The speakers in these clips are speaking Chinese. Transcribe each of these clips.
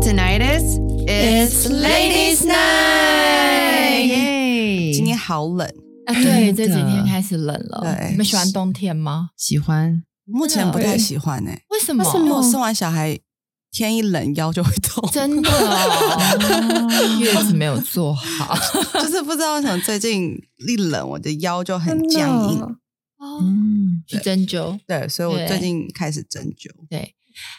tonight is It's Ladies' Night 耶！今天好冷，啊，对，这几天开始冷了。对你们喜欢冬天吗？喜欢目前不太喜欢哎、为什么？因为我生完小孩，天一冷腰就会痛，真的哦，月子没有做好。就是不知道为什么最近一冷，我的腰就很僵硬。哦，嗯，去针灸。对，所以我最近开始针灸。对，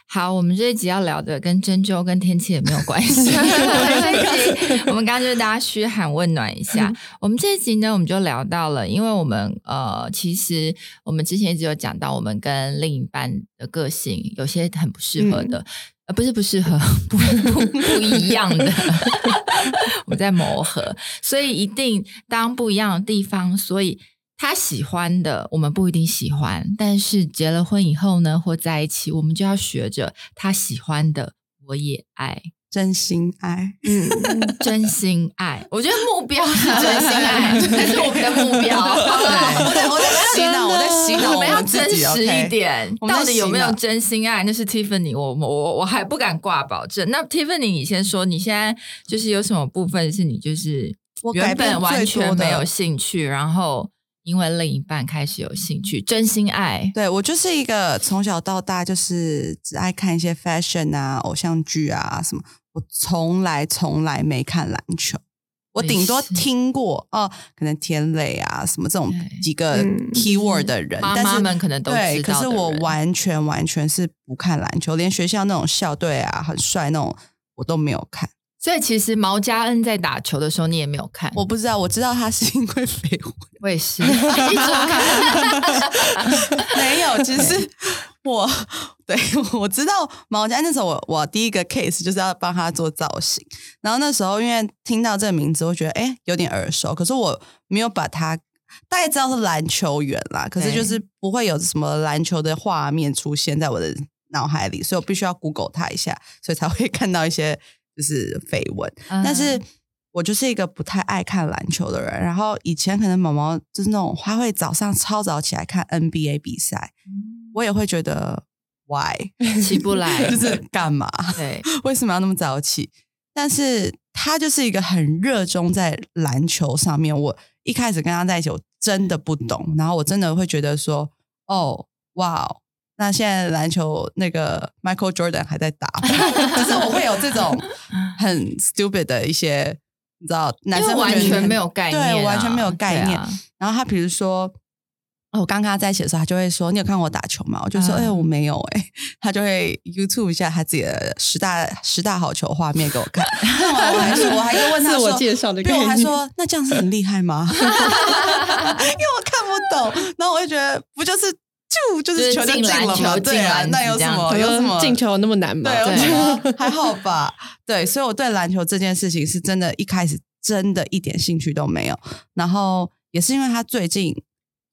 好，我们这一集要聊的跟针灸跟天气也没有关系。这一集我们刚刚就是大家嘘寒问暖一下。我们这一集呢，我们就聊到了，因为我们呃，其实我们之前一直有讲到，我们跟另一半的个性有些很不适合的。呃，不是不适合，不不不一样的，我们在磨合，所以一定当不一样的地方，所以他喜欢的我们不一定喜欢，但是结了婚以后呢，或在一起，我们就要学着他喜欢的我也爱，真心爱，嗯，真心爱。我觉得目标是真心爱，这是我们的目标。我在我在洗脑，我在洗脑我们要真实一点，到底有没有真心爱？那是 Tiffany，我我我我还不敢挂保证。那 Tiffany，你先说，你现在就是有什么部分是你就是原本完全没有兴趣，然后因为另一半开始有兴趣，真心爱。对我就是一个从小到大就是只爱看一些 fashion 啊、偶像剧啊什么，我从来从来没看篮球。我顶多听过哦，可能田磊啊什么这种几个嗯 keyword 的人，但是妈妈们可能都对，知道的可是我完全完全是不看篮球，连学校那种校队啊很帅那种我都没有看。所以其实毛家恩在打球的时候，你也没有看。我不知道，我知道他是因为绯闻，我也是。没有，其实我对我知道毛家那时候我我第一个 case 就是要帮他做造型，然后那时候因为听到这个名字，我觉得哎有点耳熟，可是我没有把他大概知道是篮球员啦，可是就是不会有什么篮球的画面出现在我的脑海里，所以我必须要 Google 他一下，所以才会看到一些就是绯闻。但是嗯我就是一个不太爱看篮球的人。然后以前可能毛毛就是那种他会早上超早起来看 NBA 比赛，我也会觉得 why 起不来，就是干嘛？对，为什么要那么早起？但是他就是一个很热衷在篮球上面。我一开始跟他在一起，我真的不懂，然后我真的会觉得说，哦，哇哦，那现在篮球那个 Michael Jordan 还在打，就是我会有这种很 stupid 的一些，你知道，男生完全没有概念啊，对，完全没有概念。啊然后他比如说，哦我刚跟他在一起的时候，他就会说：“你有看过我打球吗？”我就说：“嗯哎、我没有。”哎，他就会 YouTube 一下他自己的十大十大好球画面给我看。那我还是，我还是问他自说：“我介绍的对，我还说那这样是很厉害吗？因为我看不懂，然后我就觉得不就是就就就是是球就进球对啊进篮，那有什么有什么进球有那么难吗？对，我觉得 还好吧。对，所以我对篮球这件事情是真的，一开始真的一点兴趣都没有。然后也是因为他最近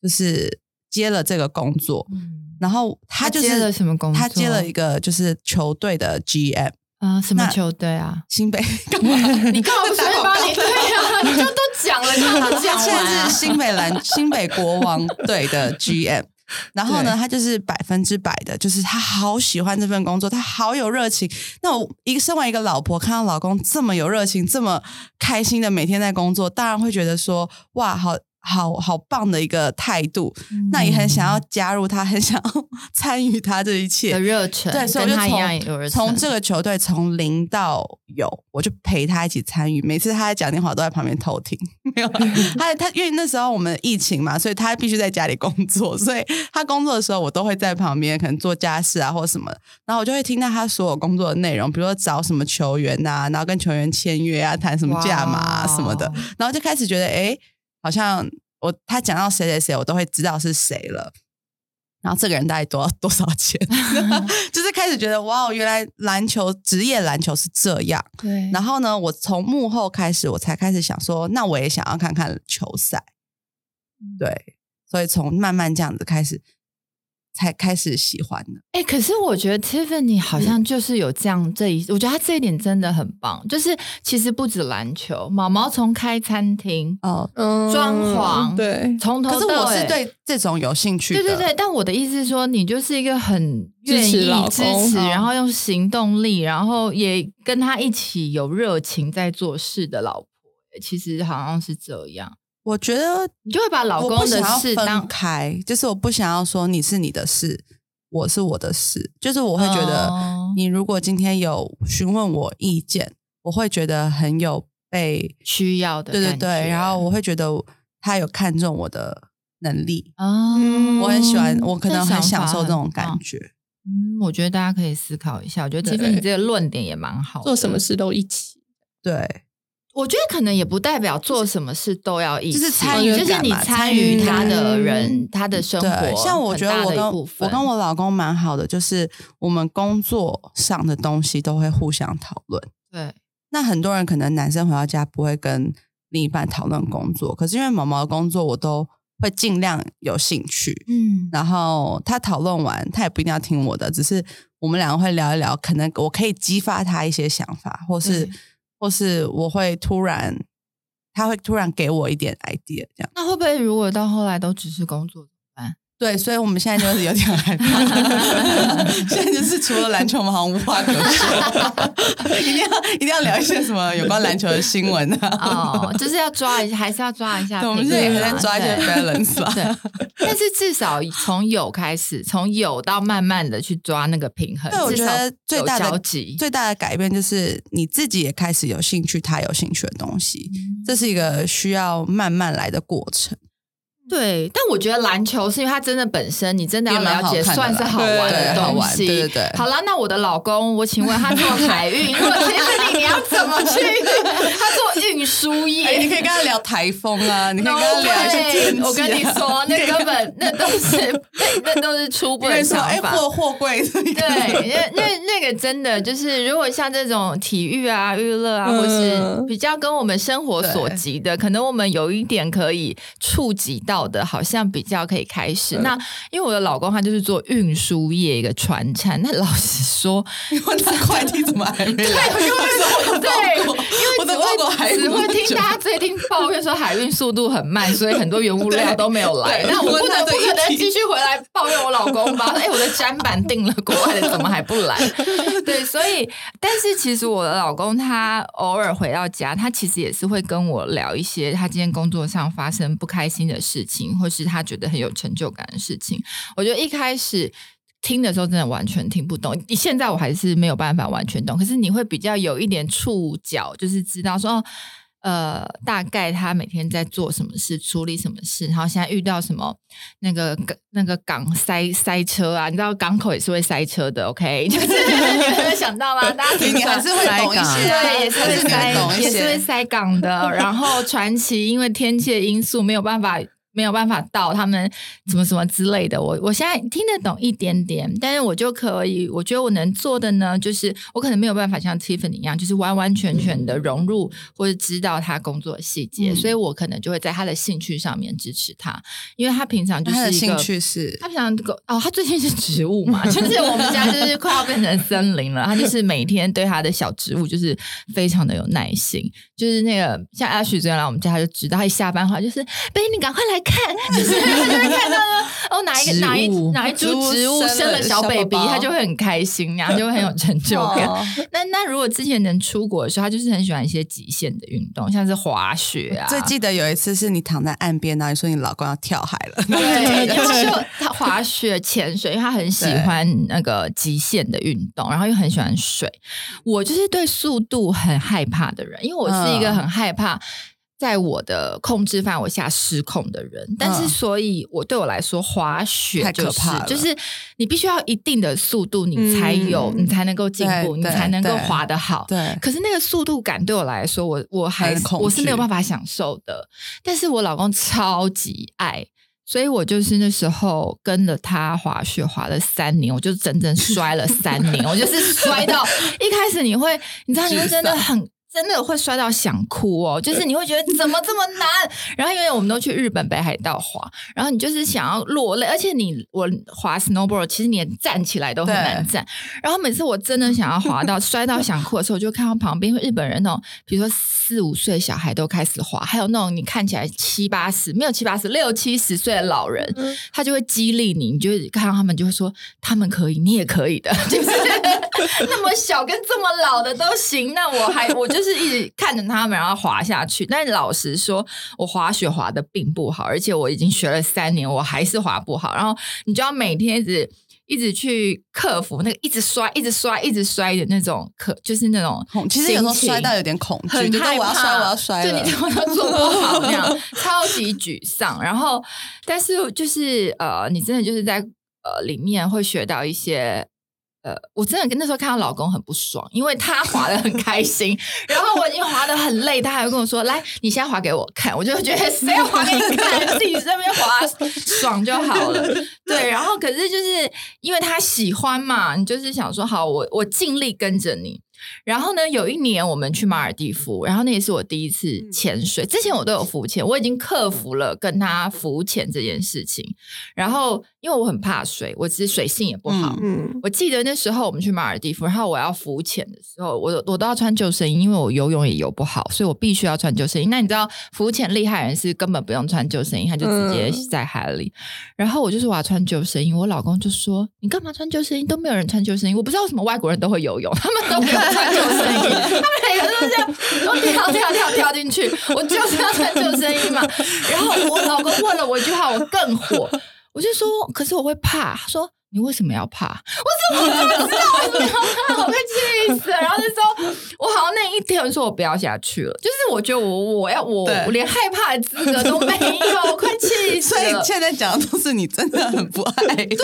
就是接了这个工作，嗯然后他就是他接了什么工作他接了一个就是球队的 GM，啊，什么球队啊？新北干嘛？你干嘛不 随便帮你？对啊，你就都讲了，你干嘛讲现完啊在是新北篮新北国王队的 GM。然后呢，他就是百分之百的，就是他好喜欢这份工作，他好有热情。那我一个身为一个老婆，看到老公这么有热情，这么开心的每天在工作，当然会觉得说，哇，好好好棒的一个态度。那也很想要加入他，很想要 参与他这一切的。热忱，对，所以我就。从从这个球队从零到有，我就陪他一起参与。每次他在讲电话，都在旁边偷听。没有，他他因为那时候我们疫情嘛，所以他必须在家里工作，所以他工作的时候，我都会在旁边，可能做家事啊或什么。然后我就会听到他所有工作的内容，比如说找什么球员呐、然后跟球员签约啊，谈什么价码啊什么的。然后就开始觉得，哎，好像我他讲到谁谁谁，我都会知道是谁了。然后这个人大概多多少钱？就是开始觉得哇，原来篮球职业篮球是这样。对，然后呢，我从幕后开始，我才开始想说，那我也想要看看球赛。对，所以从慢慢这样子开始，才开始喜欢的。哎、可是我觉得 Tiffany 好像就是有这样这一，我觉得他这一点真的很棒。就是其实不止篮球，毛毛从开餐厅，哦，嗯装潢对，从头可是到尾我是对这种有兴趣的。对对对，但我的意思是说，你就是一个很愿意支持支持，哦然后用行动力，然后也跟他一起有热情在做事的老婆。其实好像是这样，我觉得你就会把老公的事当分开，就是我不想要说你是你的事，我是我的事，就是我会觉得哦你如果今天有询问我意见，我会觉得很有被需要的对对对，然后我会觉得他有看中我的能力，哦，嗯我很喜欢，我可能很享受这种感棒觉。嗯，我觉得大家可以思考一下。我觉得对其实你这个论点也蛮好。做什么事都一起。对，我觉得可能也不代表做什么事都要一起，就是参与就是你参与他的嗯。人，他的生活，像我觉得我跟我跟我老公蛮好的，就是我们工作上的东西都会互相讨论。对。那很多人可能男生回到家不会跟另一半讨论工作，可是因为毛毛的工作我都会尽量有兴趣，嗯。然后他讨论完，他也不一定要听我的，只是我们两个会聊一聊，可能我可以激发他一些想法，或是对或是我会突然，他会突然给我一点 idea 这样。那会不会如果到后来都只是工作？对，所以我们现在就是有点害怕，现在就是除了篮球，我们好像无话可说，一定要一定要聊一些什么有关篮球的新闻啊。哦，就是要抓一下，还是要抓一下。我们现在也在抓一些对 balance 吧。对，但是至少从有开始，从有到慢慢的去抓那个平衡。对，我觉得最大的。最大的改变就是你自己也开始有兴趣，他有兴趣的东西，嗯这是一个需要慢慢来的过程。对，但我觉得篮球是因为它真的本身你真的要了解，算是好玩的东西。对对对好啦，那我的老公，我请问他做海运，如果你你要怎么去？他做运输业，哎，你可以跟他聊台风啊，你可以跟他聊天我跟你说，那根本那都是那那都是初步的我跟你说，哎，想法。货货柜对，那那那个真的就是，如果像这种体育啊、娱乐啊，或是嗯比较跟我们生活所及的，可能我们有一点可以触及到的，好像比较可以开始。那因为我的老公他就是做运输业一个船产，那老实说，我的快递怎么还没来？因为我的对，因为我的只包裹还会只会听家。大家最近抱怨说海运速度很慢，所以很多原物料都没有来。对那我不能不可能题继续回来抱怨我老公吧？哎，我的砧板订了国外的，怎么还不来？对，所以但是其实我的老公他偶尔回到家，他其实也是会跟我聊一些他今天工作上发生不开心的事情，或是他觉得很有成就感的事情。我觉得一开始。听的时候真的完全听不懂，现在我还是没有办法完全懂。可是你会比较有一点触角，就是知道说，哦呃，大概他每天在做什么事，处理什么事，然后现在遇到什么那个那个港塞塞车啊，你知道港口也是会塞车的，OK？就是 你们有想到吗？大家你你还是会懂一些啊，对，也是会塞，也是会。塞港的。然后传奇因为天气的因素没有办法。没有办法到他们什么什么之类的，我我现在听得懂一点点，但是我就可以，我觉得我能做的呢，就是我可能没有办法像 Tiffany 一样，就是完完全全的融入或者知道他工作的细节，嗯所以我可能就会在他的兴趣上面支持他，因为他平常就他的是兴趣是他平常狗哦，他最近是植物嘛，就是我们家就是快要变成森林了。他就是每天对他的小植物就是非常的有耐心，就是那个像阿许昨天来我们家，他就知道他一下班话就是贝，你赶快来看，就是他就会看到呢，哦哪一个哪一哪一株植植物生了了小小 baby，他就会很开心，然后就会很有成就感。哦 那那如果之前能出国的时候，他就是很喜欢一些极限的运动，像是滑雪啊，最记得有一次是你躺在岸边，然后你说你老公要跳海了，对，然后他就他滑雪、潜水，因为他很喜欢那个极限的运动，然后又很喜欢水。我就是对速度很害怕的人，因为我是一个嗯很害怕。在我的控制范围下失控的人，但是嗯所以，我对我来说，滑雪就是可怕了就是你必须要一定的速度，你才有，嗯你才能够进步，你才能够滑得好。对，可是那个速度感对我来说，我我还很恐惧我是没有办法享受的。但是我老公超级爱，所以我就是那时候跟着他滑雪滑了三年，我就整整摔了三年，我就是摔到 一开始你会，你知道你会真的很。真的会摔到想哭哦，就是你会觉得怎么这么难？然后因为我们都去日本北海道滑，然后你就是想要落泪，而且你我滑 snowboard，其实你连站起来都很难站。然后每次我真的想要滑到摔到想哭的时候，我就看到旁边日本人那种，比如说四五岁小孩都开始滑，还有那种你看起来七八十没有七八十六七十岁的老人，他就会激励你，你就看到他们就会说他们可以，你也可以的，就是 那么小跟这么老的都行，那我还我就。就是一直看着他们，然后滑下去。但老实说，我滑雪滑的并不好，而且我已经学了三年，我还是滑不好。然后你就要每天一直一直去克服那个一直摔、一直摔、一直摔的那种，可就是那种其实有时候摔到有点恐惧，很害怕，我要摔，我要摔了，就你怎么都做不好 那样，超级沮丧。然后，但是就是呃，你真的就是在呃里面会学到一些。呃，我真的跟那时候看到老公很不爽，因为他滑的很开心，然后我已经滑的很累，他还会跟我说：“来，你先滑给我看。”我就觉得谁要滑给你看，自己这边滑爽就好了。对，然后可是就是因为他喜欢嘛，你就是想说好，我我尽力跟着你。然后呢，有一年我们去马尔蒂夫，然后那也是我第一次潜水。之前我都有浮潜，我已经克服了跟他浮潜这件事情。然后因为我很怕水，我其实水性也不好。嗯，我记得那时候我们去马尔蒂夫，然后我要浮潜的时候，我我都要穿救生衣，因为我游泳也游不好，所以我必须要穿救生衣。那你知道浮潜厉害人是根本不用穿救生衣，他就直接在海里。然后我就说我要穿救生衣，我老公就说你干嘛穿救生衣？都没有人穿救生衣。我不知道为什么外国人都会游泳，他们都没有。穿救生衣，他们每个都这样，都跳跳跳跳进去。我就是要穿救生衣嘛。然后我老公问了我一句话，我更火，我就说：“可是我会怕。”他说。你为什么要怕？我怎么怎么知道为什么？我被气死了。然后那时候我好像那一天说我不要下去了，就是我觉得我我要我我连害怕的资格都没有，快气死了。所以现在讲的都是你真的很不爱，对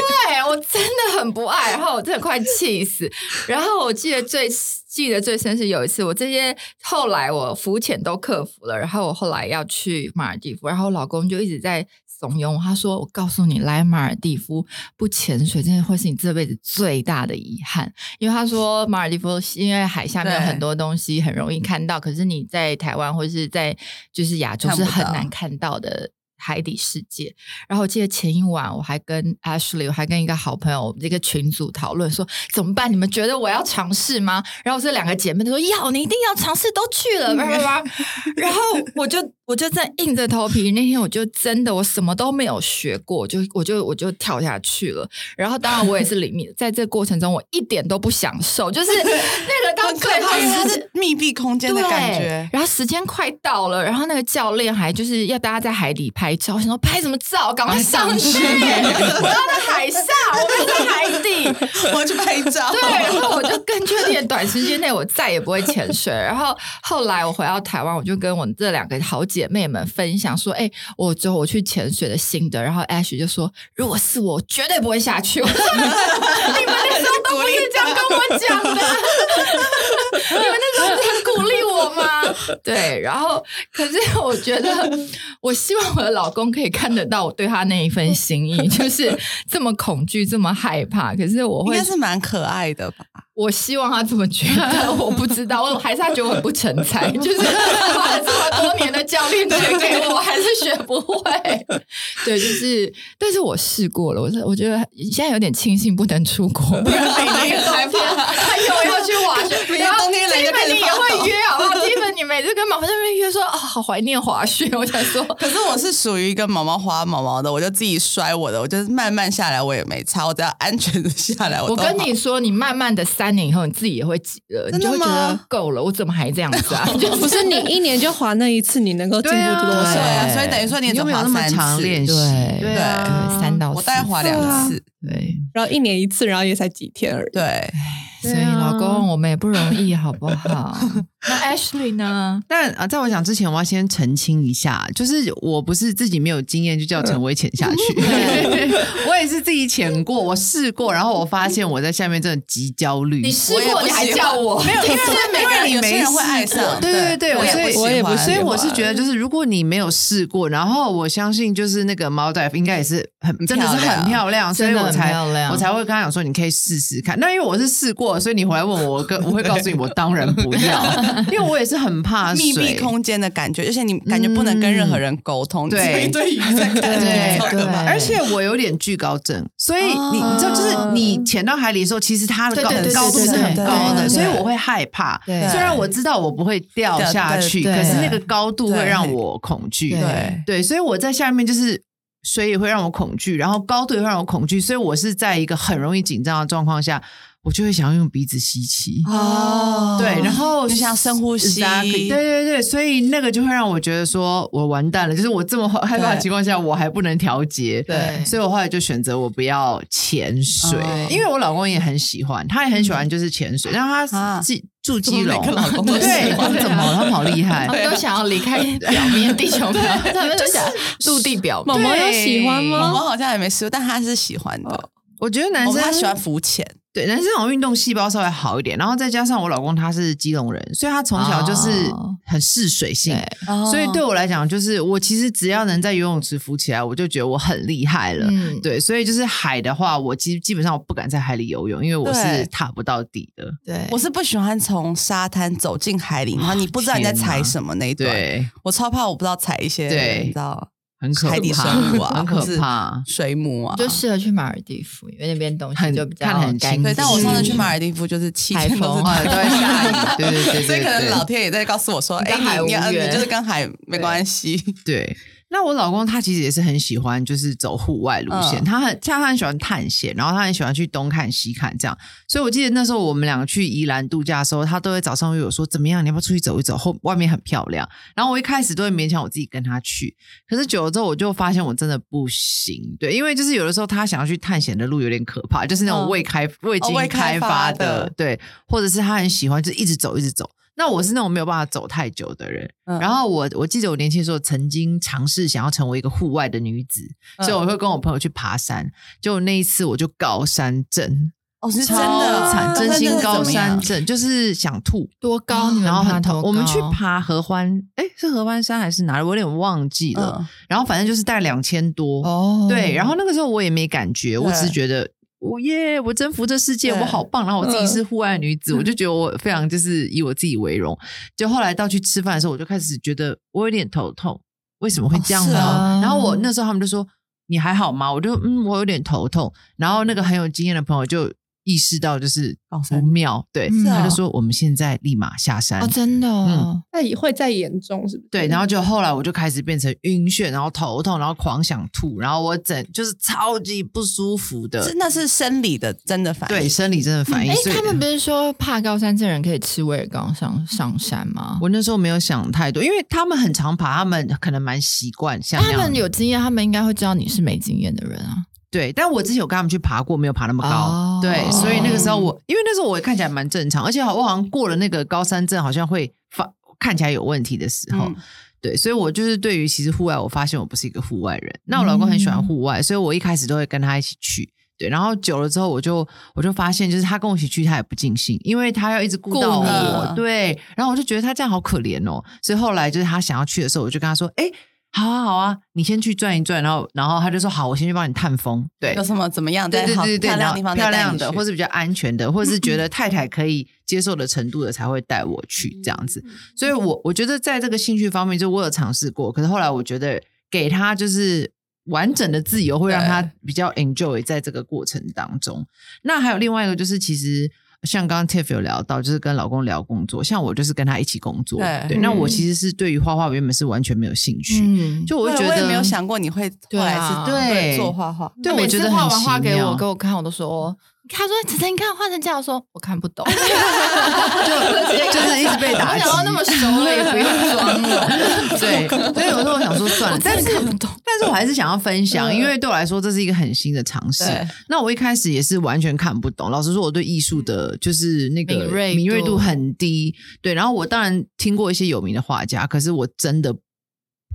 我真的很不爱，然后我真的快气死。然后我记得最记得最深是有一次，我这些后来我浮潜都克服了，然后我后来要去马尔地夫，然后我老公就一直在。怂恿我他说：“我告诉你，来马尔蒂夫不潜水，真的会是你这辈子最大的遗憾。因为他说马尔蒂夫因为海下面有很多东西很容易看到，可是你在台湾或者是在就是亚洲是很难看到的。”海底世界，然后我记得前一晚我还跟 Ashley，我还跟一个好朋友我们这个群组讨论说怎么办？你们觉得我要尝试吗？然后这两个姐妹都说要，你一定要尝试，都去了，叭叭叭。然后我就我就在硬着头皮，那天我就真的我什么都没有学过，就我就我就跳下去了。然后当然我也是里面，在这过程中我一点都不享受，就是 那个到最后它是密闭空间的感觉。然后时间快到了，然后那个教练还就是要大家在海底拍。拍照，我想说拍什么照？赶快上去！我要在海上，我要在海底，我要去拍照。对，然后我就更确定，短时间内我再也不会潜水。然后后来我回到台湾，我就跟我这两个好姐妹们分享说：“哎，我之后我去潜水的心得。”然后 Ash 就说：“如果是我，绝对不会下去。”你们那时候都不是这样跟我讲的，你们那时候很鼓励我吗？对，然后可是我觉得。我希望我的老公可以看得到我对他那一份心意，就是这么恐惧，这么害怕。可是我会应该是蛮可爱的吧。我希望他这么觉得，我不知道，我还是他觉得我很不成才，就是花了这么多年的教练学给我，还是学不会。对，就是，但是我试过了，我是我觉得现在有点庆幸不能出国，不然每年害怕他又要去滑雪，每年冬天来就开始你也会约好不好？基本你每次跟毛毛那边约说啊，好怀念滑雪，我想说，可是我是属于一个毛毛滑毛毛的，我就自己摔我的，我就是慢慢下来我也没差，我只要安全的下来。我跟你说，你慢慢的三。年以后，你自己也会急了，你就会觉得够了，我怎么还这样子啊？不是你一年就滑那一次，你能够进步多少？所以等于说你有没有那么长练习？对对，三到我大概滑两次，对，然后一年一次，然后也才几天而已。对，所以老公，我们也不容易，好不好？那 Ashley 呢？但啊，在我讲之前，我要先澄清一下，就是我不是自己没有经验就叫陈威潜下去，我也是自己潜过，我试过，然后我发现我在下面真的极焦虑。你试过你还叫我？没有，因为每个人有些人会爱上。对对对，所以我也不，所以我是觉得，就是如果你没有试过，然后我相信就是那个猫仔应该也是很真的是很漂亮，所以我才我才会跟他讲说你可以试试看。那因为我是试过，所以你回来问我，我跟我会告诉你，我当然不要。因为我也是很怕密水闭空间的感觉，而且你感觉不能跟任何人沟通，对。所以对对对超可怕而且我有点惧高症，所以你你知道，就是你潜到海里的时候，其实它的高对对对高度是很高的，对对对所以我会害怕。对虽然我知道我不会掉下去，对对可是那个高度会对让我恐惧。对对，所以我在下面就是水也会让我恐惧，然后高度也会让我恐惧，所以我是在一个很容易紧张的状况下，我就会想要用鼻子吸气。哦。对，然后就像深呼吸。对对对，所以那个就会让我觉得说我完蛋了，就是我这么害怕的情况下，我还不能调节，对。所以我后来就选择我不要潜水，哦。因为我老公也很喜欢，他也很喜欢就是潜水，然后他啊。是住基隆，老公都喜对，欢？他怎么他们好厉害。他，们都想要离开表面地球表，他们就想陆地表面。毛毛有喜欢毛吗？毛好像也没试过，但他是喜欢的。我觉得男生哦他喜欢浮潜，对，男生好像运动细胞稍微好一点，然后再加上我老公他是基隆人，所以他从小就是哦很嗜水性。对所以对我来讲，就是我其实只要能在游泳池浮起来，我就觉得我很厉害了。嗯，对，所以就是海的话，我其实基本上我不敢在海里游泳，因为我是踏不到底的。对，我是不喜欢从沙滩走进海里，然后你不知道你在踩什么那一段。对，我超怕，我不知道踩一些，对你知道很可怕，海底生物啊，很可怕。水母啊。就适合去马尔代夫，因为那边东西就比较看得很清干净。对，但我上次去马尔代夫就是七海天都是 下雨，对对对对，所以可能老天也在告诉我说，哎，你你就是跟海没关系。对，那我老公他其实也是很喜欢，就是走户外路线。嗯他很像他很喜欢探险，然后他很喜欢去东看西看这样。所以我记得那时候我们两个去宜兰度假的时候，他都会早上约我说怎么样，你要不要出去走一走？后外面很漂亮。然后我一开始都会勉强我自己跟他去，可是久了之后我就发现我真的不行。对，因为就是有的时候他想要去探险的路有点可怕，就是那种嗯未开、未经未开发的，对，或者是他很喜欢就一直走一直走。那我是那种没有办法走太久的人，嗯然后我我记得我年轻的时候曾经尝试想要成为一个户外的女子，嗯所以我会跟我朋友去爬山。结果那一次我就高山症，哦，是真的惨，真心高山症，就是想吐。多高？然后？我们去爬合欢，哎，是合欢山还是哪里？我有点忘记了。嗯然后反正就是大概两千多，哦，对。然后那个时候我也没感觉，我只是觉得我耶，我征服这世界，我好棒。然后我自己是户外女子，我就觉得我非常就是以我自己为荣。就后来到去吃饭的时候，我就开始觉得我有点头痛，为什么会这样呢？哦啊然后我那时候他们就说你还好吗？我就嗯，我有点头痛。然后那个很有经验的朋友就意识到就是不妙，对，他就说我们现在立马下山。哦，真的哦，那也会再严重，是不是？对，然后就后来我就开始变成晕眩，然后头痛，然后狂想吐，然后我整就是超级不舒服的真的是生理的真的反应。对生理真的反应。哎，他们不是说怕高山症人可以吃威尔刚上上山吗？我那时候没有想太多，因为他们很常爬，他们可能蛮习惯像他们有经验，他们应该会知道你是没经验的人啊。对，但我之前有跟他们去爬过，没有爬那么高。哦对，所以那个时候我，因为那时候我也看起来蛮正常，而且我好像过了那个高山症，好像会发看起来有问题的时候。嗯对，所以我就是对于其实户外，我发现我不是一个户外人。那我老公很喜欢户外，所以我一开始都会跟他一起去。对，然后久了之后，我就我就发现，就是他跟我一起去，他也不尽兴，因为他要一直顾到我。对，然后我就觉得他这样好可怜哦。所以后来就是他想要去的时候，我就跟他说：“哎，好啊，好啊，你先去转一转。”然后，然后他就说：“好，我先去帮你探风。”对，有什么怎么样？对对对对，然后漂亮的地方漂亮的，或是比较安全的，或是觉得太太可以接受的程度的，才会带我去这样子。所以我我觉得在这个兴趣方面，就我有尝试过，可是后来我觉得给他就是完整的自由，会让他比较 enjoy 在这个过程当中。那还有另外一个就是，其实。像刚刚 Tiff 有聊到，就是跟老公聊工作，像我就是跟他一起工作，对对。那我嗯其实是对于画画原本是完全没有兴趣，嗯，就我会觉得我也没有想过你会后来对啊是对做画画。对，我觉得很画完画给我给我看，我都说，他说晨晨，你看画成这样，我说我看不懂，就就是一直被打击我想要那么熟了也不用装了，对，所以有时候我想说算了，但是看不懂。但是我还是想要分享，嗯因为对我来说这是一个很新的尝试。那我一开始也是完全看不懂，老实说，我对艺术的就是那个敏锐度敏锐度很低。对，然后我当然听过一些有名的画家，可是我真的。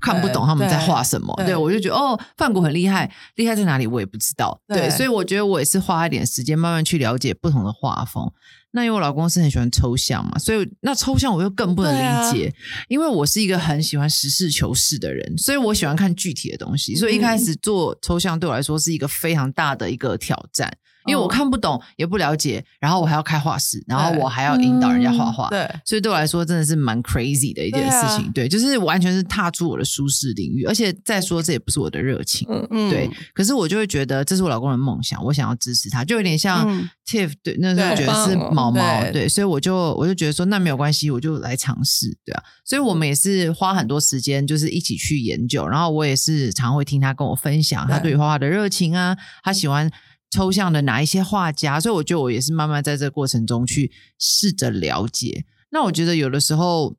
看不懂他们在画什么，对对我就觉得哦，范谷很厉害，厉害在哪里我也不知道，对，对所以我觉得我也是花一点时间慢慢去了解不同的画风。那因为我老公是很喜欢抽象嘛，所以那抽象我又更不能理解，因为我是一个很喜欢实事求是的人，所以我喜欢看具体的东西。所以一开始做抽象对我来说是一个非常大的一个挑战，因为我哦。看不懂也不了解，然后我还要开画室，然后我还要引导人家画画，对，所以对我来说真的是蛮 crazy 的一件事情。对，就是完全是踏出我的舒适领域，而且再说这也不是我的热情。嗯嗯。对，可是我就会觉得这是我老公的梦想，我想要支持他，就有点像嗯。Tiff 对那时候对觉得是毛毛对。对，所以我就我就觉得说那没有关系，我就来尝试，对啊，所以我们也是花很多时间，就是一起去研究，然后我也是常会听他跟我分享他对。画画的热情啊，他喜欢。抽象的哪一些画家，所以我觉得我也是慢慢在这个过程中去试着了解。那我觉得有的时候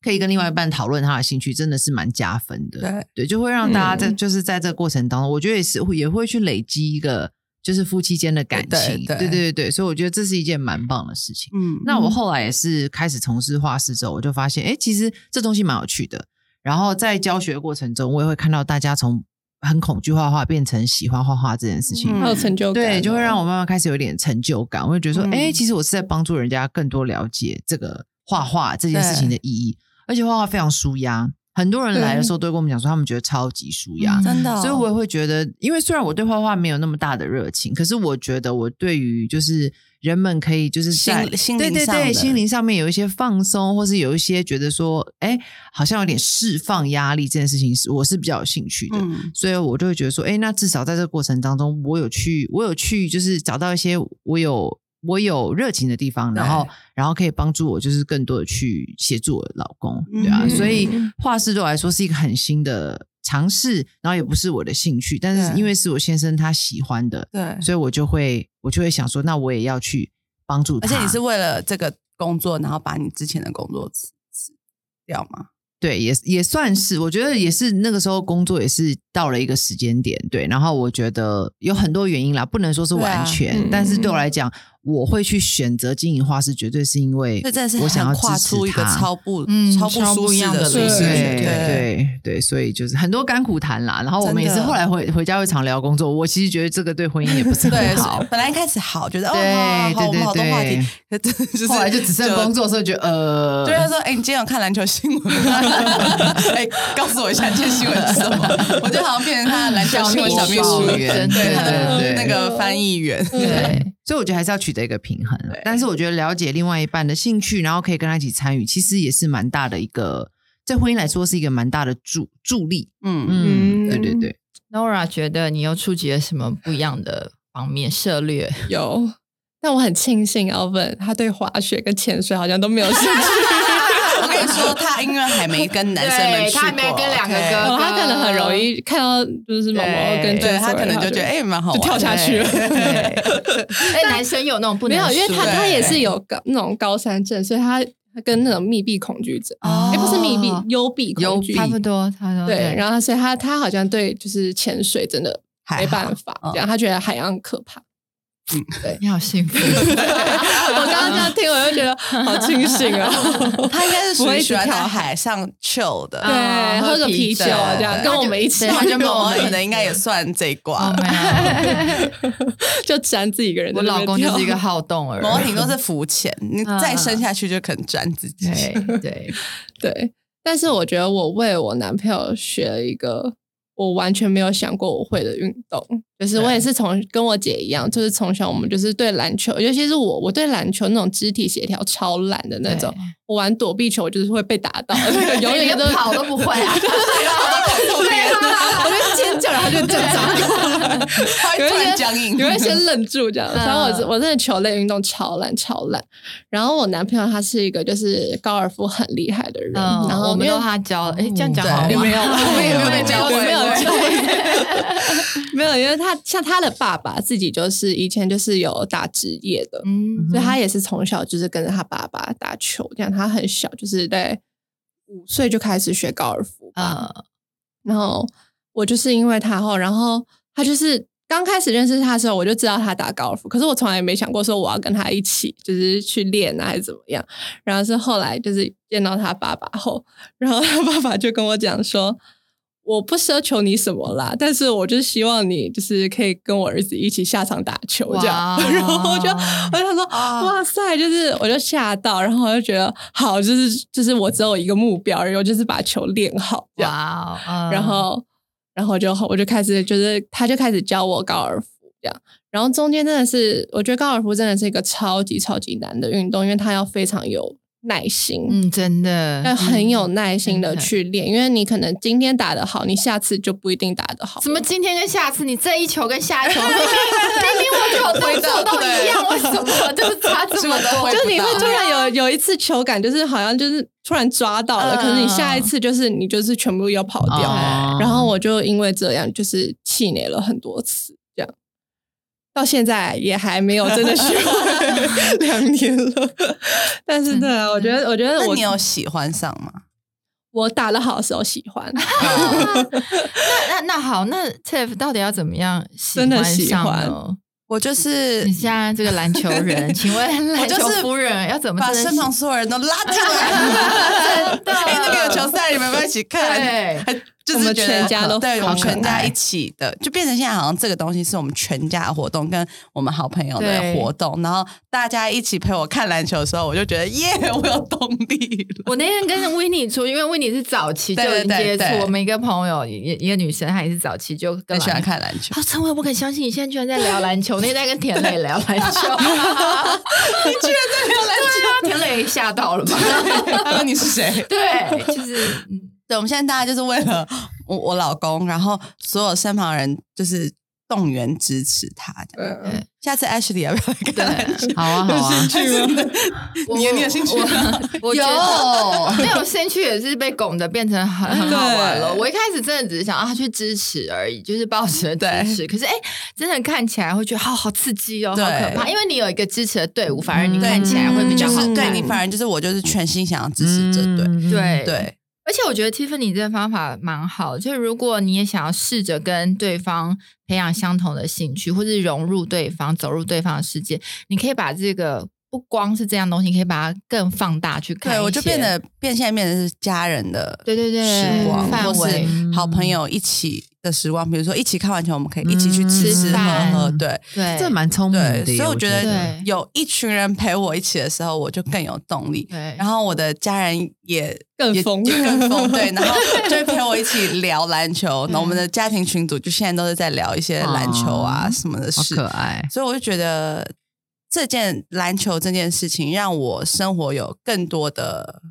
可以跟另外一半讨论他的兴趣，真的是蛮加分的。对对，就会让大家在、嗯就是在这个过程当中，我觉得也是也会去累积一个就是夫妻间的感对情。对对对对对，所以我觉得这是一件蛮棒的事情。嗯，那我后来也是开始从事画室之后，我就发现，哎，其实这东西蛮有趣的。然后在教学过程中，我也会看到大家从很恐惧画画变成喜欢画画这件事情。很有成就感哦，对，就会让我慢慢开始有点成就感。我会觉得说，嗯哎、其实我是在帮助人家更多了解这个画画这件事情的意义，而且画画非常舒压。很多人来的时候都会跟我们讲说，他们觉得超级舒压。嗯真的哦，所以我也会觉得，因为虽然我对画画没有那么大的热情，可是我觉得我对于就是人们可以就是在心心对对对心灵上面有一些放松，或是有一些觉得说，哎，好像有点释放压力这件事情，是我是比较有兴趣的。嗯所以我就会觉得说，哎，那至少在这个过程当中，我有去，我有去，就是找到一些我有我有热情的地方，然后然后可以帮助我，就是更多的去协助我的老公，对啊。嗯所以画室对我来说是一个很新的尝试，然后也不是我的兴趣，但是因为是我先生他喜欢的，对，所以我就会我就会想说，那我也要去帮助他。而且你是为了这个工作，然后把你之前的工作辞辞掉吗？对，也也算是，我觉得也是那个时候工作也是到了一个时间点，对，然后我觉得有很多原因啦，不能说是完全，嗯但是对我来讲，我会去选择经营画室，绝对是因为这真的是我想要跨出一个超不嗯超不舒超不一样适的路的路线对，对对对，所以就是很多甘苦谈啦。然后我们也是后来回回家会常聊工作，我其实觉得这个对婚姻也不是很好。本来一开始好，觉得哦，对好好，我对们好多话题就是后来就只剩工作的时候，觉得呃，对他说：“哎、你今天有看篮球新闻吗？哎、告诉我一下今天新闻是什么？我就好像变成他的篮球新闻小秘书员，对他的对对那个翻译员。对，所以我觉得还是要取得一个平衡。但是我觉得了解另外一半的兴趣，然后可以跟他一起参与，其实也是蛮大的一个，在婚姻来说是一个蛮大的助助力。嗯，嗯，嗯对对对。Nora 觉得你又触及了什么不一样的方面涉略？有。但我很庆幸 Alvin 他对滑雪跟潜水好像都没有兴趣，说，他因为还没跟男生们去过，对他还没跟两个哥哦他可能很容易看到就是某某跟对他可能就觉得哎，蛮好玩，就跳下去了。哎，男生有那种不能没有，因为他他也是有高那种高山症，所以他他跟那种密闭恐惧症，哦。哎，不是密闭，幽闭恐惧，差不多，差不多对。然后所以他他好像对就是潜水真的没办法，嗯这样他觉得海洋可怕。你好幸福，我刚刚这样听，我就觉得好清醒哦。他应该是属于喜欢在海上 chill 的。对，哦喝个啤酒啊，这样跟我们一起，对他就那我梦可能应该也算这一挂哦，。没有，就沾自己一个人我。老公就是一个好动儿，某顶都是浮潜，你再深下去就可能沾自己。对对，对，但是我觉得我为我男朋友学了一个我完全没有想过我会的运动，就是我也是从跟我姐一样，就是从小我们就是对篮球，尤其是我，我对篮球那种肢体协调超懒的那种，我玩躲避球就是会被打到，永远都连跑都不会啊，我就尖叫，然后就挣扎。他会突然僵硬，你会先愣住这样。反正我我真的球类运动超烂超烂。然后我男朋友他是一个就是高尔夫很厉害的人，嗯，然后因为我们都他教了，哎，这样讲好吗？对没有，我们也没有被教会没有教会，没有，因为他像他的爸爸自己就是以前就是有打职业的，嗯，所以他也是从小就是跟着他爸爸打球，这样他很小就是在五岁就开始学高尔夫吧。然后我就是因为他后，然后他就是刚开始认识他的时候，我就知道他打高尔夫，可是我从来没想过说我要跟他一起就是去练啊，还是怎么样。然后是后来就是见到他爸爸后，然后他爸爸就跟我讲说。我不奢求你什么啦，但是我就是希望你就是可以跟我儿子一起下场打球这样。然后我就我就想说，啊哇塞，就是我就吓到，然后我就觉得好，就是就是我只有一个目标，然后就是把球练好这样。哇然后，然后就我就开始就是他就开始教我高尔夫，这样。然后中间真的是，我觉得高尔夫真的是一个超级超级难的运动，因为它要非常有耐心，嗯，真的。要很有耐心的。去练，因为你可能今天打得好，你下次就不一定打得好。怎么今天跟下次，你这一球跟下一球，明明我就动作都一样，为什么？就是差这么多？就是你会突然有 有一次球感，就是好像就是突然抓到了，嗯。可是你下一次就是你就是全部又跑掉，哦。然后我就因为这样就是气馁了很多次，到现在也还没有真的学会 两年了。但是对啊，我觉得我觉得我那你有喜欢上吗？我打的好的时候喜欢，那那那好，那 Tiff 到底要怎么样喜真的欢喜欢呢？我就是你现在这个篮球人，请问篮球就是夫人要怎么把身旁所有人都拉进来，真的哎，那个有球赛，你们要不要一起看？对还就是全家都对，我们全家一起的，就变成现在好像这个东西是我们全家的活动，跟我们好朋友的活动，然后大家一起陪我看篮球的时候，我就觉得耶，我有动力了。我那天跟 维尼出，因为维尼是早期就接触，我们一个朋友，一一个女生，她也是早期就跟很喜欢看篮球，哦，陈伟，不敢相信你现在居然在聊篮球，那天在跟田磊聊篮球 你居然在聊篮球？田磊吓到了吗？他说你是谁？对，就是嗯对，我们现在大家就是为了 我我老公，然后所有身旁人就是动员支持他。这样。对。下次 Ashley 要不要来看？好啊好啊，我你你有兴趣吗？我 我觉得 没有兴趣也是被拱的变成很很好玩了。我一开始真的只是想啊去支持而已，就是抱持的支持。可是哎，真的看起来会觉得好好刺激哦，好可怕，因为你有一个支持的队伍，反而你看起来会比较好对你反而就是我就是全心想要支持这队。嗯。对。对，而且我觉得 Tiffany 这个方法蛮好，就是如果你也想要试着跟对方培养相同的兴趣，或是融入对方、走入对方的世界，你可以把这个不光是这样东西，可以把它更放大去看。对我就变得变现在变成是家人的对对对时光，或范围是好朋友一起的时光。比如说一起看完球，我们可以一起去吃吃喝喝。对对这蛮聪明的对，所以我觉得有一群人陪我一起的时候，我就更有动力。对，然后我的家人也 也更疯更疯，对，然后就会陪我一起聊篮球。那我们的家庭群组就现在都是在聊一些篮球啊哦什么的好事，可爱。所以我就觉得这件篮球这件事情让我生活有更多的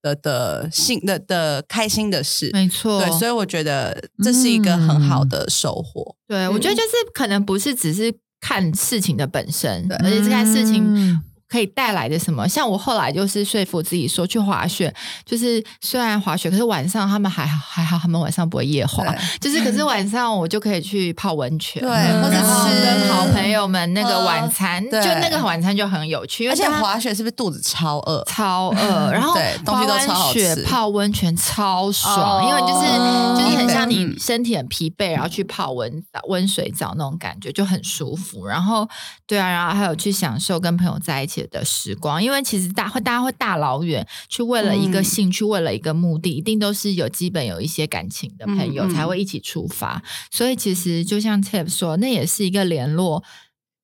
的的幸的的开心的事。没错，对，所以我觉得这是一个很好的收获。对我觉得就是可能不是只是看事情的本身，对而且这件事情嗯可以带来的什么。像我后来就是说服自己说去滑雪，就是虽然滑雪，可是晚上他们还好还好，他们晚上不会夜滑，就是可是晚上我就可以去泡温泉，对或者是吃跟好朋友们那个晚餐，就那个晚餐就很有趣，而且滑雪是不是肚子超饿？超饿，然后 对东西都超好雪吃泡温泉超爽，哦因为就是就是很像你嗯身体很疲惫，然后去泡温温水澡那种感觉就很舒服。然后对啊，然后还有去享受跟朋友在一起的时光，因为其实大会大家会大老远去为了一个嗯兴趣，为了一个目的，一定都是有基本有一些感情的朋友才会一起出发。所以其实就像 Tip 说，那也是一个联络。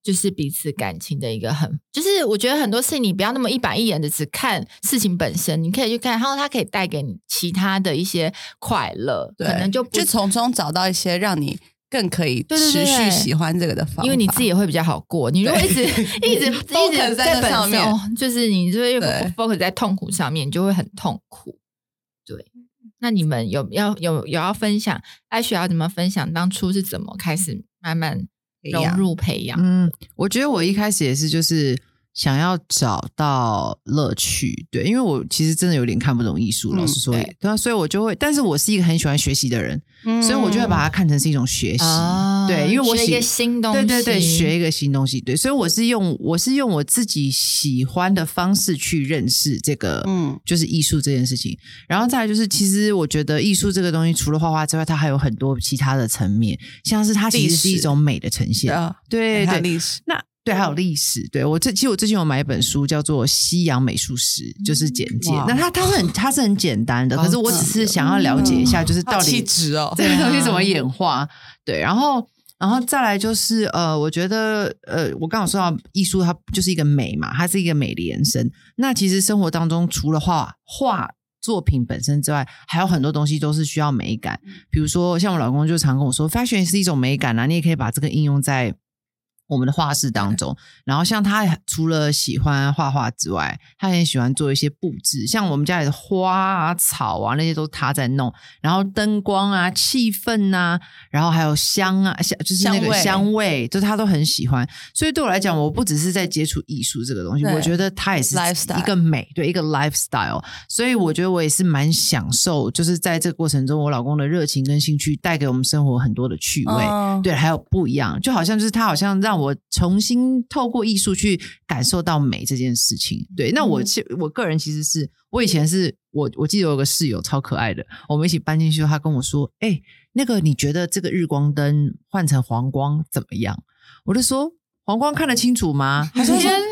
就是彼此感情的一个很，就是我觉得很多事情你不要那么一板一眼的只看事情本身，你可以去看，然后它可以带给你其他的一些快乐，可能就不就从中找到一些让你更可以持续喜欢这个的方法。因为你自己也会比较好过。你如果一直 一直一直在本上面就是你就会对 focus 在痛苦上面，你就会很痛苦。对，那你们有要有有要分享？艾雪要怎么分享？当初是怎么开始慢慢融入培养？嗯，我觉得我一开始也是，就是想要找到乐趣，对，因为我其实真的有点看不懂艺术，嗯老实说，对对啊，所以我就会，但是我是一个很喜欢学习的人，嗯。所以我就会把它看成是一种学习，啊对，因为我喜学一个新东西，对对对，学一个新东西，对，所以我是用我是用我自己喜欢的方式去认识这个，嗯。就是艺术这件事情。然后再来就是，其实我觉得艺术这个东西，除了画画之外，它还有很多其他的层面，像是它其实是一种美的呈现，啊，对对。历史，那对，还有历史。对我这其实我最近有买一本书，叫做《西洋美术史》，就是简介。那它它是很它是很简单的，可是我只是想要了解一下，就是到底质哦，这个东西怎么演化。对，然后然后再来就是呃，我觉得呃，我刚刚有说到艺术，它就是一个美嘛，它是一个美的延伸。那其实生活当中除了画画作品本身之外，还有很多东西都是需要美感。比如说，像我老公就常跟我说，fashion 是一种美感啊，你也可以把这个应用在我们的画室当中，然后像他除了喜欢画画之外，他也喜欢做一些布置，像我们家里的花啊、草啊那些都是他在弄，然后灯光啊、气氛啊，然后还有香啊，香就是那个香味就他都很喜欢。所以对我来讲，我不只是在接触艺术这个东西，我觉得他也是一个美，对一个 lifestyle。所以我觉得我也是蛮享受，就是在这个过程中，我老公的热情跟兴趣带给我们生活很多的趣味。嗯对，还有不一样，就好像就是他好像让我重新透过艺术去感受到美这件事情。对，那我其我个人其实是我以前是我我记得有个室友超可爱的，我们一起搬进去，他跟我说：“哎、那个你觉得这个日光灯换成黄光怎么样？”我就说：“黄光看得清楚吗？”他说：“天哪，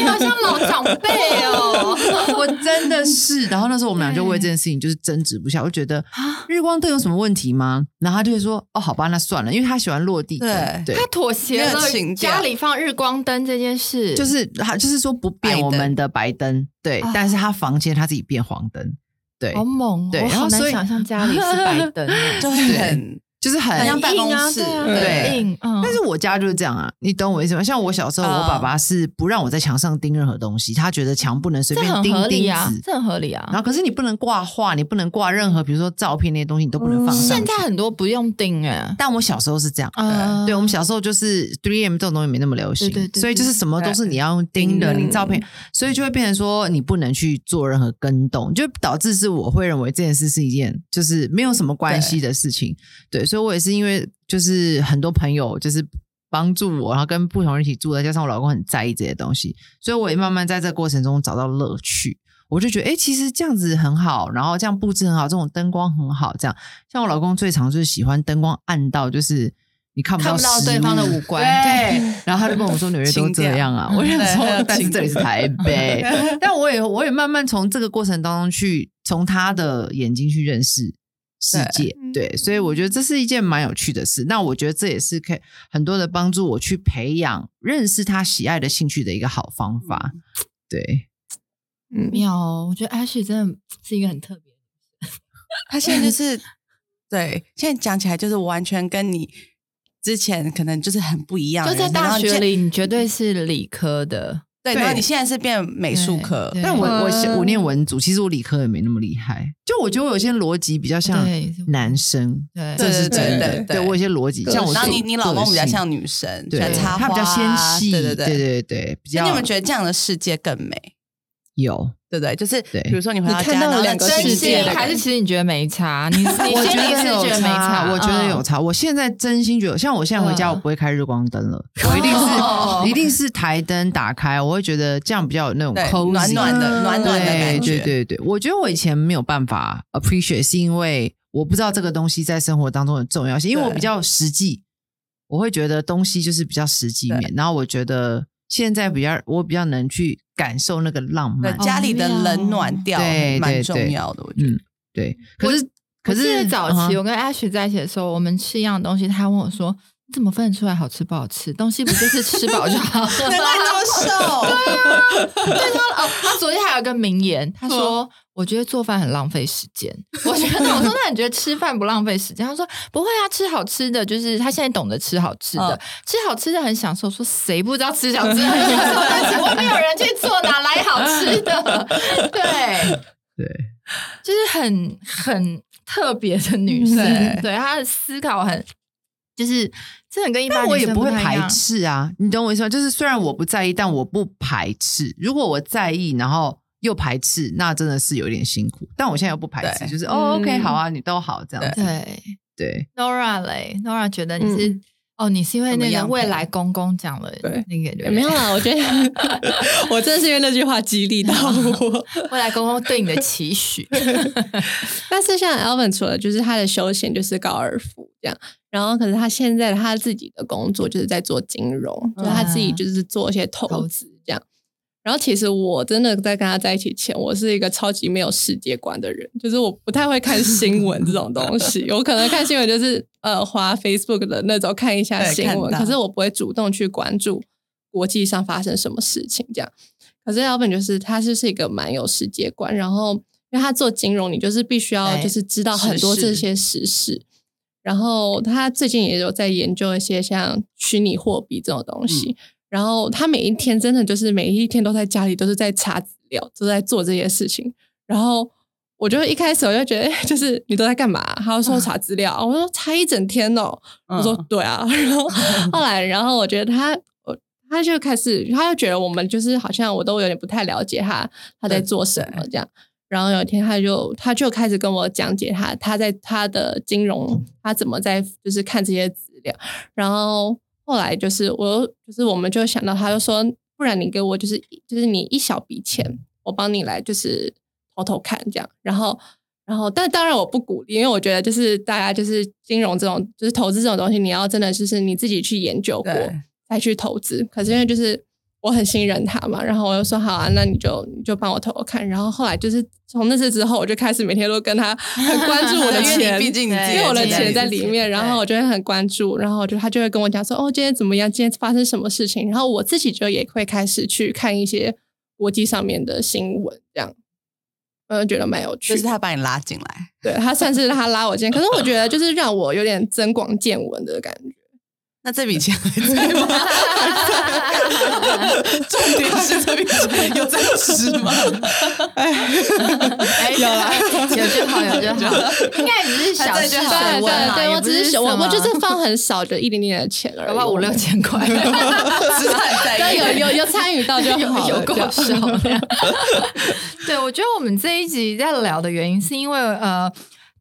你好像老长辈哦！我真的是。然后那时候我们俩就为这件事情就是争执不下。我就觉得日光灯有什么问题吗？然后他就会说：“哦，好吧，那算了，因为他喜欢落地灯。”对他妥协了家里放日光灯这件事，就是他就是说不变我们的白灯，对，啊但是他房间他自己变黄灯，对，好猛哦，然后所以想象家里是白灯欸，就是很就是很很像办公硬啊，对啊，对很硬，嗯，但是我家就是这样啊，你懂我意思吗？像我小时候，哦我爸爸是不让我在墙上钉任何东西，他觉得墙不能随便钉钉合理啊，子。这很合理啊然。后可是你不能挂画，你不能挂任何，比如说照片那些东西，你都不能放上去。现在很多不用钉哎，但我小时候是这样，啊对我们小时候就是 three M 这种东西没那么流行，对对对所以就是什么都是你要用钉的，你照片，所以就会变成说你不能去做任何跟动，就导致是我会认为这件事是一件就是没有什么关系的事情，对，所以我也是因为就是很多朋友就是。帮助我，然后跟不同人一起住再，加上我老公很在意这些东西，所以我也慢慢在这个过程中找到乐趣。我就觉得，哎，其实这样子很好，然后这样布置很好，这种灯光很好，这样像我老公最常就是喜欢灯光暗到就是你看不到看不到对方的五官 对，然后他就跟我说 纽约都这样啊，我想对很有说，但是这里是台北，但我也我也慢慢从这个过程当中去从他的眼睛去认识世界，对，所以我觉得这是一件蛮有趣的事。那我觉得这也是可以很多的帮助我去培养认识他喜爱的兴趣的一个好方法，对。嗯，妙哦，我觉得 Ashley 真的是一个很特别的 他现在就是对，现在讲起来就是完全跟你之前可能就是很不一样的。就在大学里，你绝对是理科的，对，对然后你现在是变美术课，对但我我嗯。我念文组，其实我理科也没那么厉害。就我觉得我有些逻辑比较像男生，对。这是真的。对对。对我有些逻辑，像我然后你你老公比较像女生，对欢插花，他比较纤细，对对对。对对，比较那你们觉得这样的世界更美，有。对不对？就是对比如说你回到家，到两个世界还是其实你觉得没差？你 你我心里是觉得没差？我觉得有嗯。差。我现在真心觉得，像我现在回家，嗯我不会开日光灯了，我一定哦是一定是台灯打开，我会觉得这样比较有那种对 cozy 暖暖的嗯暖暖的对感觉，对对对，我觉得我以前没有办法 appreciate，是因为我不知道这个东西在生活当中的重要性，因为我比较实际，我会觉得东西就是比较实际面，然后我觉得现在比较我比较能去感受那个浪漫，家里的冷暖调对蛮重要的，我觉得。嗯。对，可是可是早期我跟 Ashley 在一起的时候，我们吃一样东西，他问我说：“你怎么分得出来好吃不好吃？东西不就是吃饱就好了吗？” 难怪你这么瘦，对他哦，他昨天还有一个名言，他说：“我觉得做饭很浪费时间。”我觉得我说：“那你觉得吃饭不浪费时间？”他说：“不会啊，吃好吃的，就是他现在懂得吃好吃的，嗯吃好吃的很享受。”说谁不知道吃好吃的很享受？但是我没有人去做，哪来好吃的？对，对。就是很很特别的女生，对对她的思考很。就是真的跟一般但我也不会排斥啊，你懂我意思吗？就是虽然我不在意，但我不排斥。如果我在意，然后又排斥，那真的是有点辛苦。但我现在又不排斥，就是哦，OK，嗯好啊，你都好这样子。对对，Nora 嘞，Nora 觉得你是、哦，你是因为那个未来公公讲了对那个对没有啦，我觉得 我真的是因为那句话激励到我。未来公公对你的期许，但是像 Alvin 除了就是他的休闲就是高尔夫这样，然后可是他现在他自己的工作就是在做金融，就是他自己就是做一些投资。然后其实我真的在跟他在一起前，我是一个超级没有世界观的人，就是我不太会看新闻这种东西，我可能看新闻就是呃滑 Facebook 的那种看一下新闻，可是我不会主动去关注国际上发生什么事情这样。可是 Alvin 就是他就是一个蛮有世界观，然后因为他做金融，你就是必须要就是知道很多这些时事，然后他最近也有在研究一些像虚拟货币这种东西。然后他每一天真的就是每一天都在家里都是在查资料，都在做这些事情。然后我就一开始我就觉得，就是你都在干嘛？他就说查资料，我说查一整天哦。我说对啊。然后 后来，然后我觉得他，他就开始，他就觉得我们就是好像我都有点不太了解他他在做什么这样。然后有一天，他就他就开始跟我讲解他他在他的金融，他怎么在就是看这些资料。然后后来就是我就是我们就想到，他就说，不然你给我就是就是你一小笔钱，我帮你来就是偷偷看这样。然后然后但当然我不鼓励，因为我觉得就是大家就是金融这种就是投资这种东西，你要真的就是你自己去研究过再去投资。可是因为就是。我很信任他嘛，然后我就说好啊，那你就你就帮我偷偷看。然后后来就是从那次之后，我就开始每天都跟他很关注我的 钱，毕竟因为我的钱在里面，然后我就会很关注。然后就他就会跟我讲说，哦，今天怎么样？今天发生什么事情？然后我自己就也会开始去看一些国际上面的新闻，这样，嗯，觉得蛮有趣。就是他把你拉进来，对他算是他拉我进，可是我觉得就是让我有点增广见闻的感觉。那这笔钱还在吗？重点是这笔钱有在吃吗？哎，有啦，有就好，有就好。应该只是小事，对对对，我只是我我就是放很少，就一点点的钱而已，五六千块，只 是有有有参与到就好，有够少。对，我觉得我们这一集在聊的原因，是因为呃，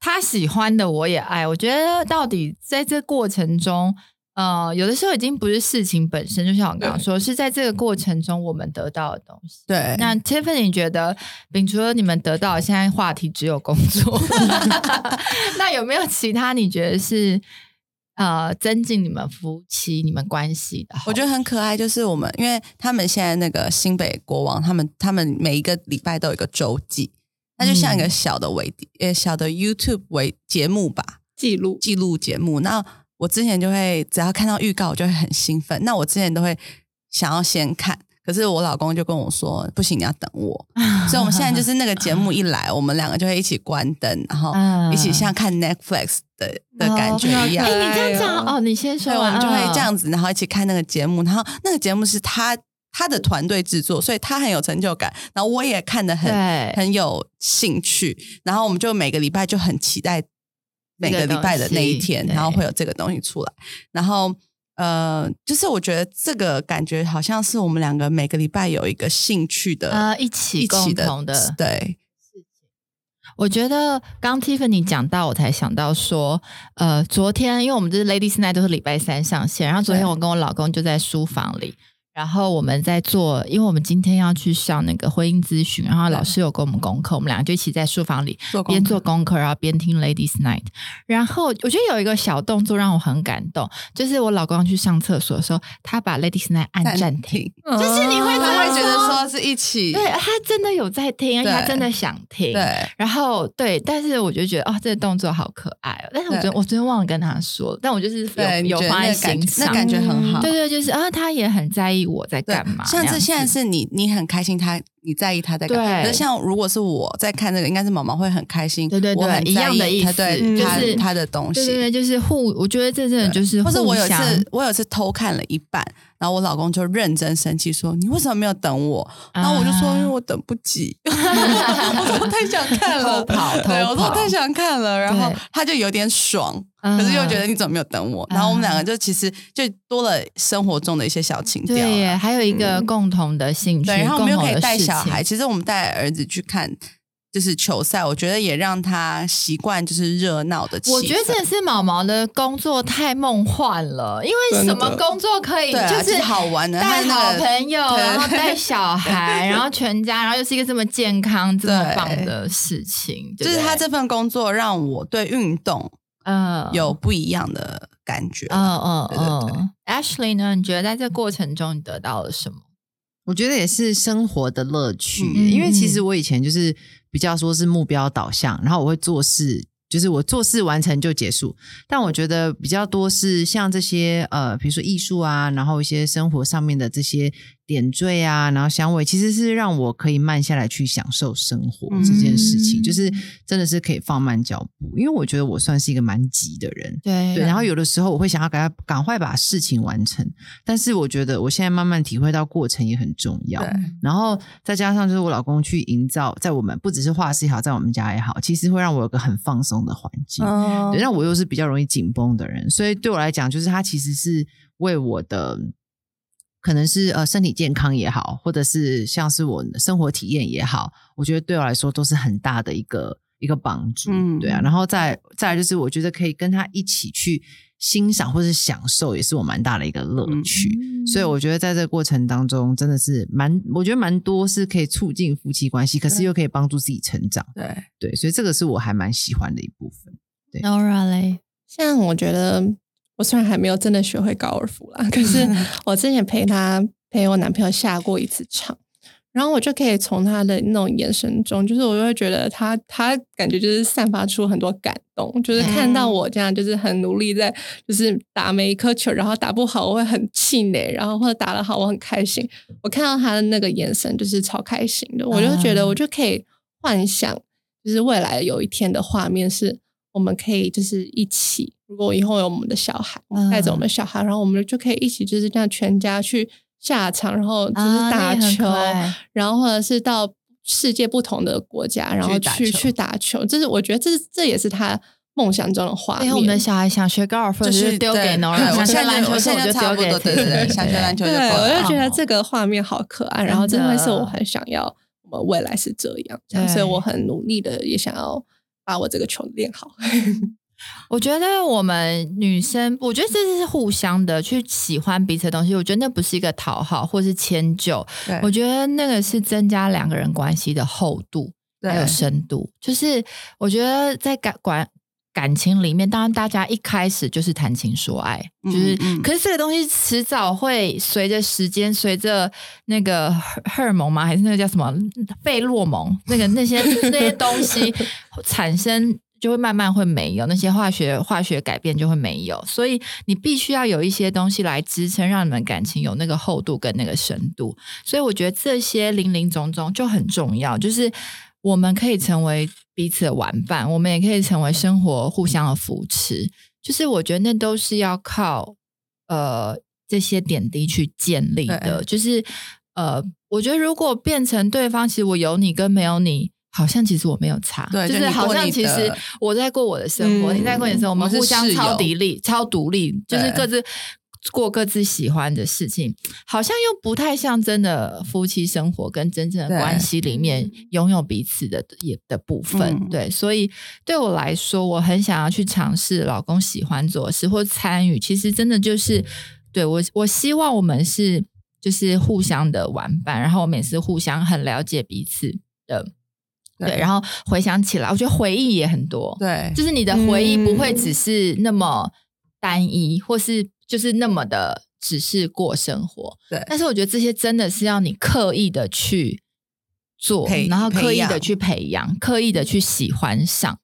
他喜欢的我也爱。我觉得到底在这过程中。呃，有的时候已经不是事情本身，就像我刚刚说，是在这个过程中我们得到的东西。对，那 Tiffany 你觉得，摒除了你们得到，现在话题只有工作，那有没有其他你觉得是呃增进你们夫妻、你们关系的？我觉得很可爱，就是我们，因为他们现在那个新北国王，他们他们每一个礼拜都有一个周记，那就像一个小的微呃小的 YouTube 为节目吧，记录记录节目，那。我之前就会只要看到预告，我就会很兴奋。那我之前都会想要先看，可是我老公就跟我说：“不行，你要等我。”所以我们现在就是那个节目一来，我们两个就会一起关灯，然后一起像看 Netflix 的的感觉一样。哎，你这样讲哦，你先说，我们就会这样子，然后一起看那个节目。然后那个节目是他他的团队制作，所以他很有成就感。然后我也看得很很有兴趣。然后我们就每个礼拜就很期待。每个礼拜的那一天，然后会有这个东西出来，然后呃，就是我觉得这个感觉好像是我们两个每个礼拜有一个兴趣的啊，一起共同的对事情。我觉得刚 Tiffany 讲到，我才想到说，呃，昨天因为我们这是 Ladies Night 都是礼拜三上线，然后昨天我跟我老公就在书房里。然后我们在做，因为我们今天要去上那个婚姻咨询，然后老师有给我们功课，我们两个就一起在书房里边做功课，然后边听 Ladies Night。然后我觉得有一个小动作让我很感动，就是我老公要去上厕所的时候，他把 Ladies Night 按暂停，就是你会他会觉得说是一起，对他真的有在听，而且他真的想听。对，然后对，但是我就觉得哦，这个动作好可爱哦。但是我昨我昨天忘了跟他说，但我就是有有放在心上，那感觉很好。对对，就是啊，他也很在意。我在干嘛？像是现在是你，你很开心，他你在意他在干嘛？可是像如果是我在看这个，应该是毛毛会很开心。对对对，一样的意思，对，就是他的东西。对对，就是互，我觉得这真的就是，或者我有次我有次偷看了一半，然后我老公就认真生气说：“你为什么没有等我？”然后我就说：“因为我等不及，我说太想看了，跑对，我说太想看了。”然后他就有点爽。可是又觉得你怎么没有等我？然后我们两个就其实就多了生活中的一些小情调，对，还有一个共同的兴趣，对，然后我们又可以带小孩。其实我们带儿子去看就是球赛，我觉得也让他习惯就是热闹的气氛。我觉得真的是毛毛的工作太梦幻了，因为什么工作可以就是好玩的，带好朋友，然后带 小孩，然后全家，然后又是一个这么健康、这么棒的事情。就是他这份工作让我对运动。嗯，有不一样的感觉。嗯嗯嗯。Ashley 呢？你觉得在这过程中你得到了什么？我觉得也是生活的乐趣。因为其实我以前就是比较说是目标导向，然后我会做事，就是我做事完成就结束。但我觉得比较多是像这些呃，比如说艺术啊，然后一些生活上面的这些点缀啊，然后香味，其实是让我可以慢下来去享受生活这件事情，嗯就是真的是可以放慢脚步，因为我觉得我算是一个蛮急的人。对对，然后有的时候我会想要赶快赶快把事情完成，但是我觉得我现在慢慢体会到过程也很重要。然后再加上就是我老公去营造，在我们不只是画室也好，在我们家也好，其实会让我有个很放松的环境。嗯对，那我又是比较容易紧绷的人，所以对我来讲，就是他其实是为我的可能是呃身体健康也好，或者是像是我的生活体验也好，我觉得对我来说都是很大的一个一个帮助。嗯对啊，然后再再来就是我觉得可以跟他一起去欣赏或是享受，也是我蛮大的一个乐趣。所以我觉得在这个过程当中，真的是蛮，我觉得蛮多是可以促进夫妻关系，可是又可以帮助自己成长。对，对，所以这个是我还蛮喜欢的一部分。Nora 嘞，像我觉得，我虽然还没有真的学会高尔夫啦，可是 我之前陪他陪我男朋友下过一次场，然后我就可以从他的那种眼神中，就是我就会觉得他他感觉就是散发出很多感动，就是看到我这样就是很努力在就是打每一颗球，然后打不好我会很气馁，然后或者打得好我很开心，我看到他的那个眼神就是超开心的，我就觉得我就可以幻想，就是未来有一天的画面是。我们可以就是一起，如果以后有我们的小孩，嗯。带着我们的小孩，然后我们就可以一起就是这样全家去下场，然后就是啊打球，然后或者是到世界不同的国家，然后去去打球。这是我觉得这是这也是他梦想中的画面。因为我们的小孩想学高尔夫，就是丢给对。Nora，我想学现在篮球，我现在就丢给差不多对对对。想学篮球就对，我就觉得哦这个画面好可爱，然后真的。这会是我很想要我们未来是这样，所以我很努力的也想要把我这个球练好。我觉得我们女生，我觉得这是互相的去喜欢彼此的东西。我觉得那不是一个讨好或是迁就，我觉得那个是增加两个人关系的厚度还有深度。就是我觉得在感感感情里面，当然大家一开始就是谈情说爱，嗯就是，嗯可是这个东西迟早会随着时间，随着那个荷荷尔蒙吗？还是那个叫什么费洛蒙？那个那些 那些东西产生。就会慢慢会没有那些化学化学改变就会没有，所以你必须要有一些东西来支撑，让你们感情有那个厚度跟那个深度。所以我觉得这些零零总总就很重要，就是我们可以成为彼此的玩伴，我们也可以成为生活互相的扶持。就是我觉得那都是要靠呃这些点滴去建立的。就是呃，我觉得如果变成对方，其实我有你跟没有你。好像其实我没有差，对就是好像其实我在过我的生活，嗯你在过你的生活，我们我们互相超独立、超独立，就是各自过各自喜欢的事情，好像又不太像真的夫妻生活跟真正的关系里面拥有彼此的也的部分。嗯对，所以对我来说，我很想要去尝试老公喜欢做的事或参与，其实真的就是对我，我希望我们是就是互相的玩伴，然后我们也是互相很了解彼此的。对，然后回想起来，我觉得回忆也很多。对，就是你的回忆不会嗯只是那么单一，或是就是那么的只是过生活。对但是我觉得这些真的是要你刻意的去做，然后刻意的去培养，刻意的去喜欢上。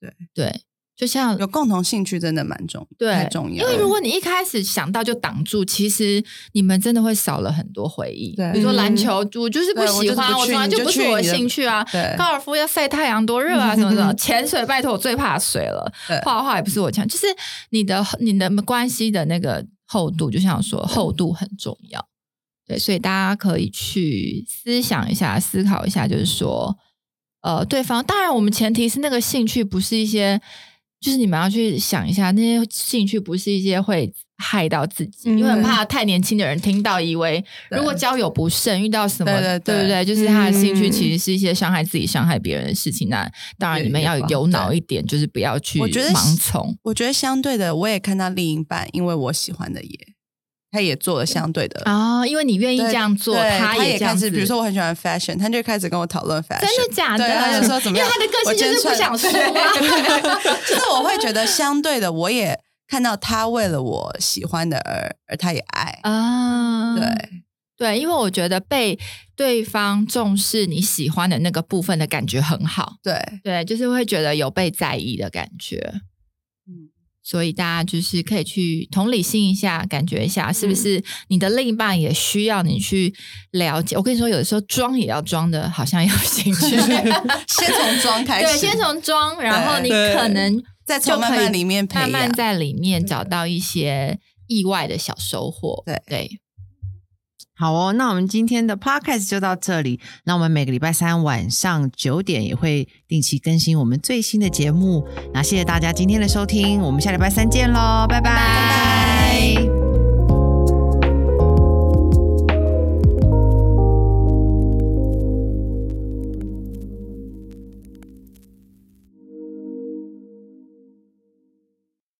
对对，就像有共同兴趣真的蛮重对。因为如果你一开始想到就挡住，其实你们真的会少了很多回忆。对比如说篮嗯球，我就是不喜欢，我就不是我兴趣啊。高尔夫要晒太阳多热啊，什么什么。潜水，拜托，我最怕水了。画画也不是我强，就是你的你的关系的那个厚度，就像说，厚度很重要。对，所以大家可以去思想一下，思考一下，就是说，呃，对方当然，我们前提是那个兴趣不是一些，就是你们要去想一下，那些兴趣不是一些会害到自己，嗯因为很怕太年轻的人听到，以为如果交友不慎，遇到什么，对对对不对？就是他的兴趣嗯其实是一些伤害自己、伤害别人的事情，那当然你们要有脑一点，就是不要去盲从。我觉得相对的，我也看到另一半，因为我喜欢的也，他也做了相对的。啊，因为你愿意这样做，他也这样子。开始，比如说我很喜欢 fashion，他就开始跟我讨论 fashion，真的假的？对，他就说怎么样？因为他的个性就是不想说啊。就是我会觉得相对的，我也看到他为了我喜欢的而而他也爱，啊，对对，因为我觉得被对方重视你喜欢的那个部分的感觉很好，对，对，就是会觉得有被在意的感觉。嗯，所以大家就是可以去同理心一下，感觉一下，是不是你的另一半也需要你去了解？我跟你说，有的时候装也要装的，好像有兴趣。先从装开始，对，先从装，然后你可能再从就可以慢慢里面慢慢在里面找到一些意外的小收获。对对，好哦，那我们今天的 podcast 就到这里。那我们每个礼拜三晚上九点也会定期更新我们最新的节目。那谢谢大家今天的收听，我们下礼拜三见喽，拜拜。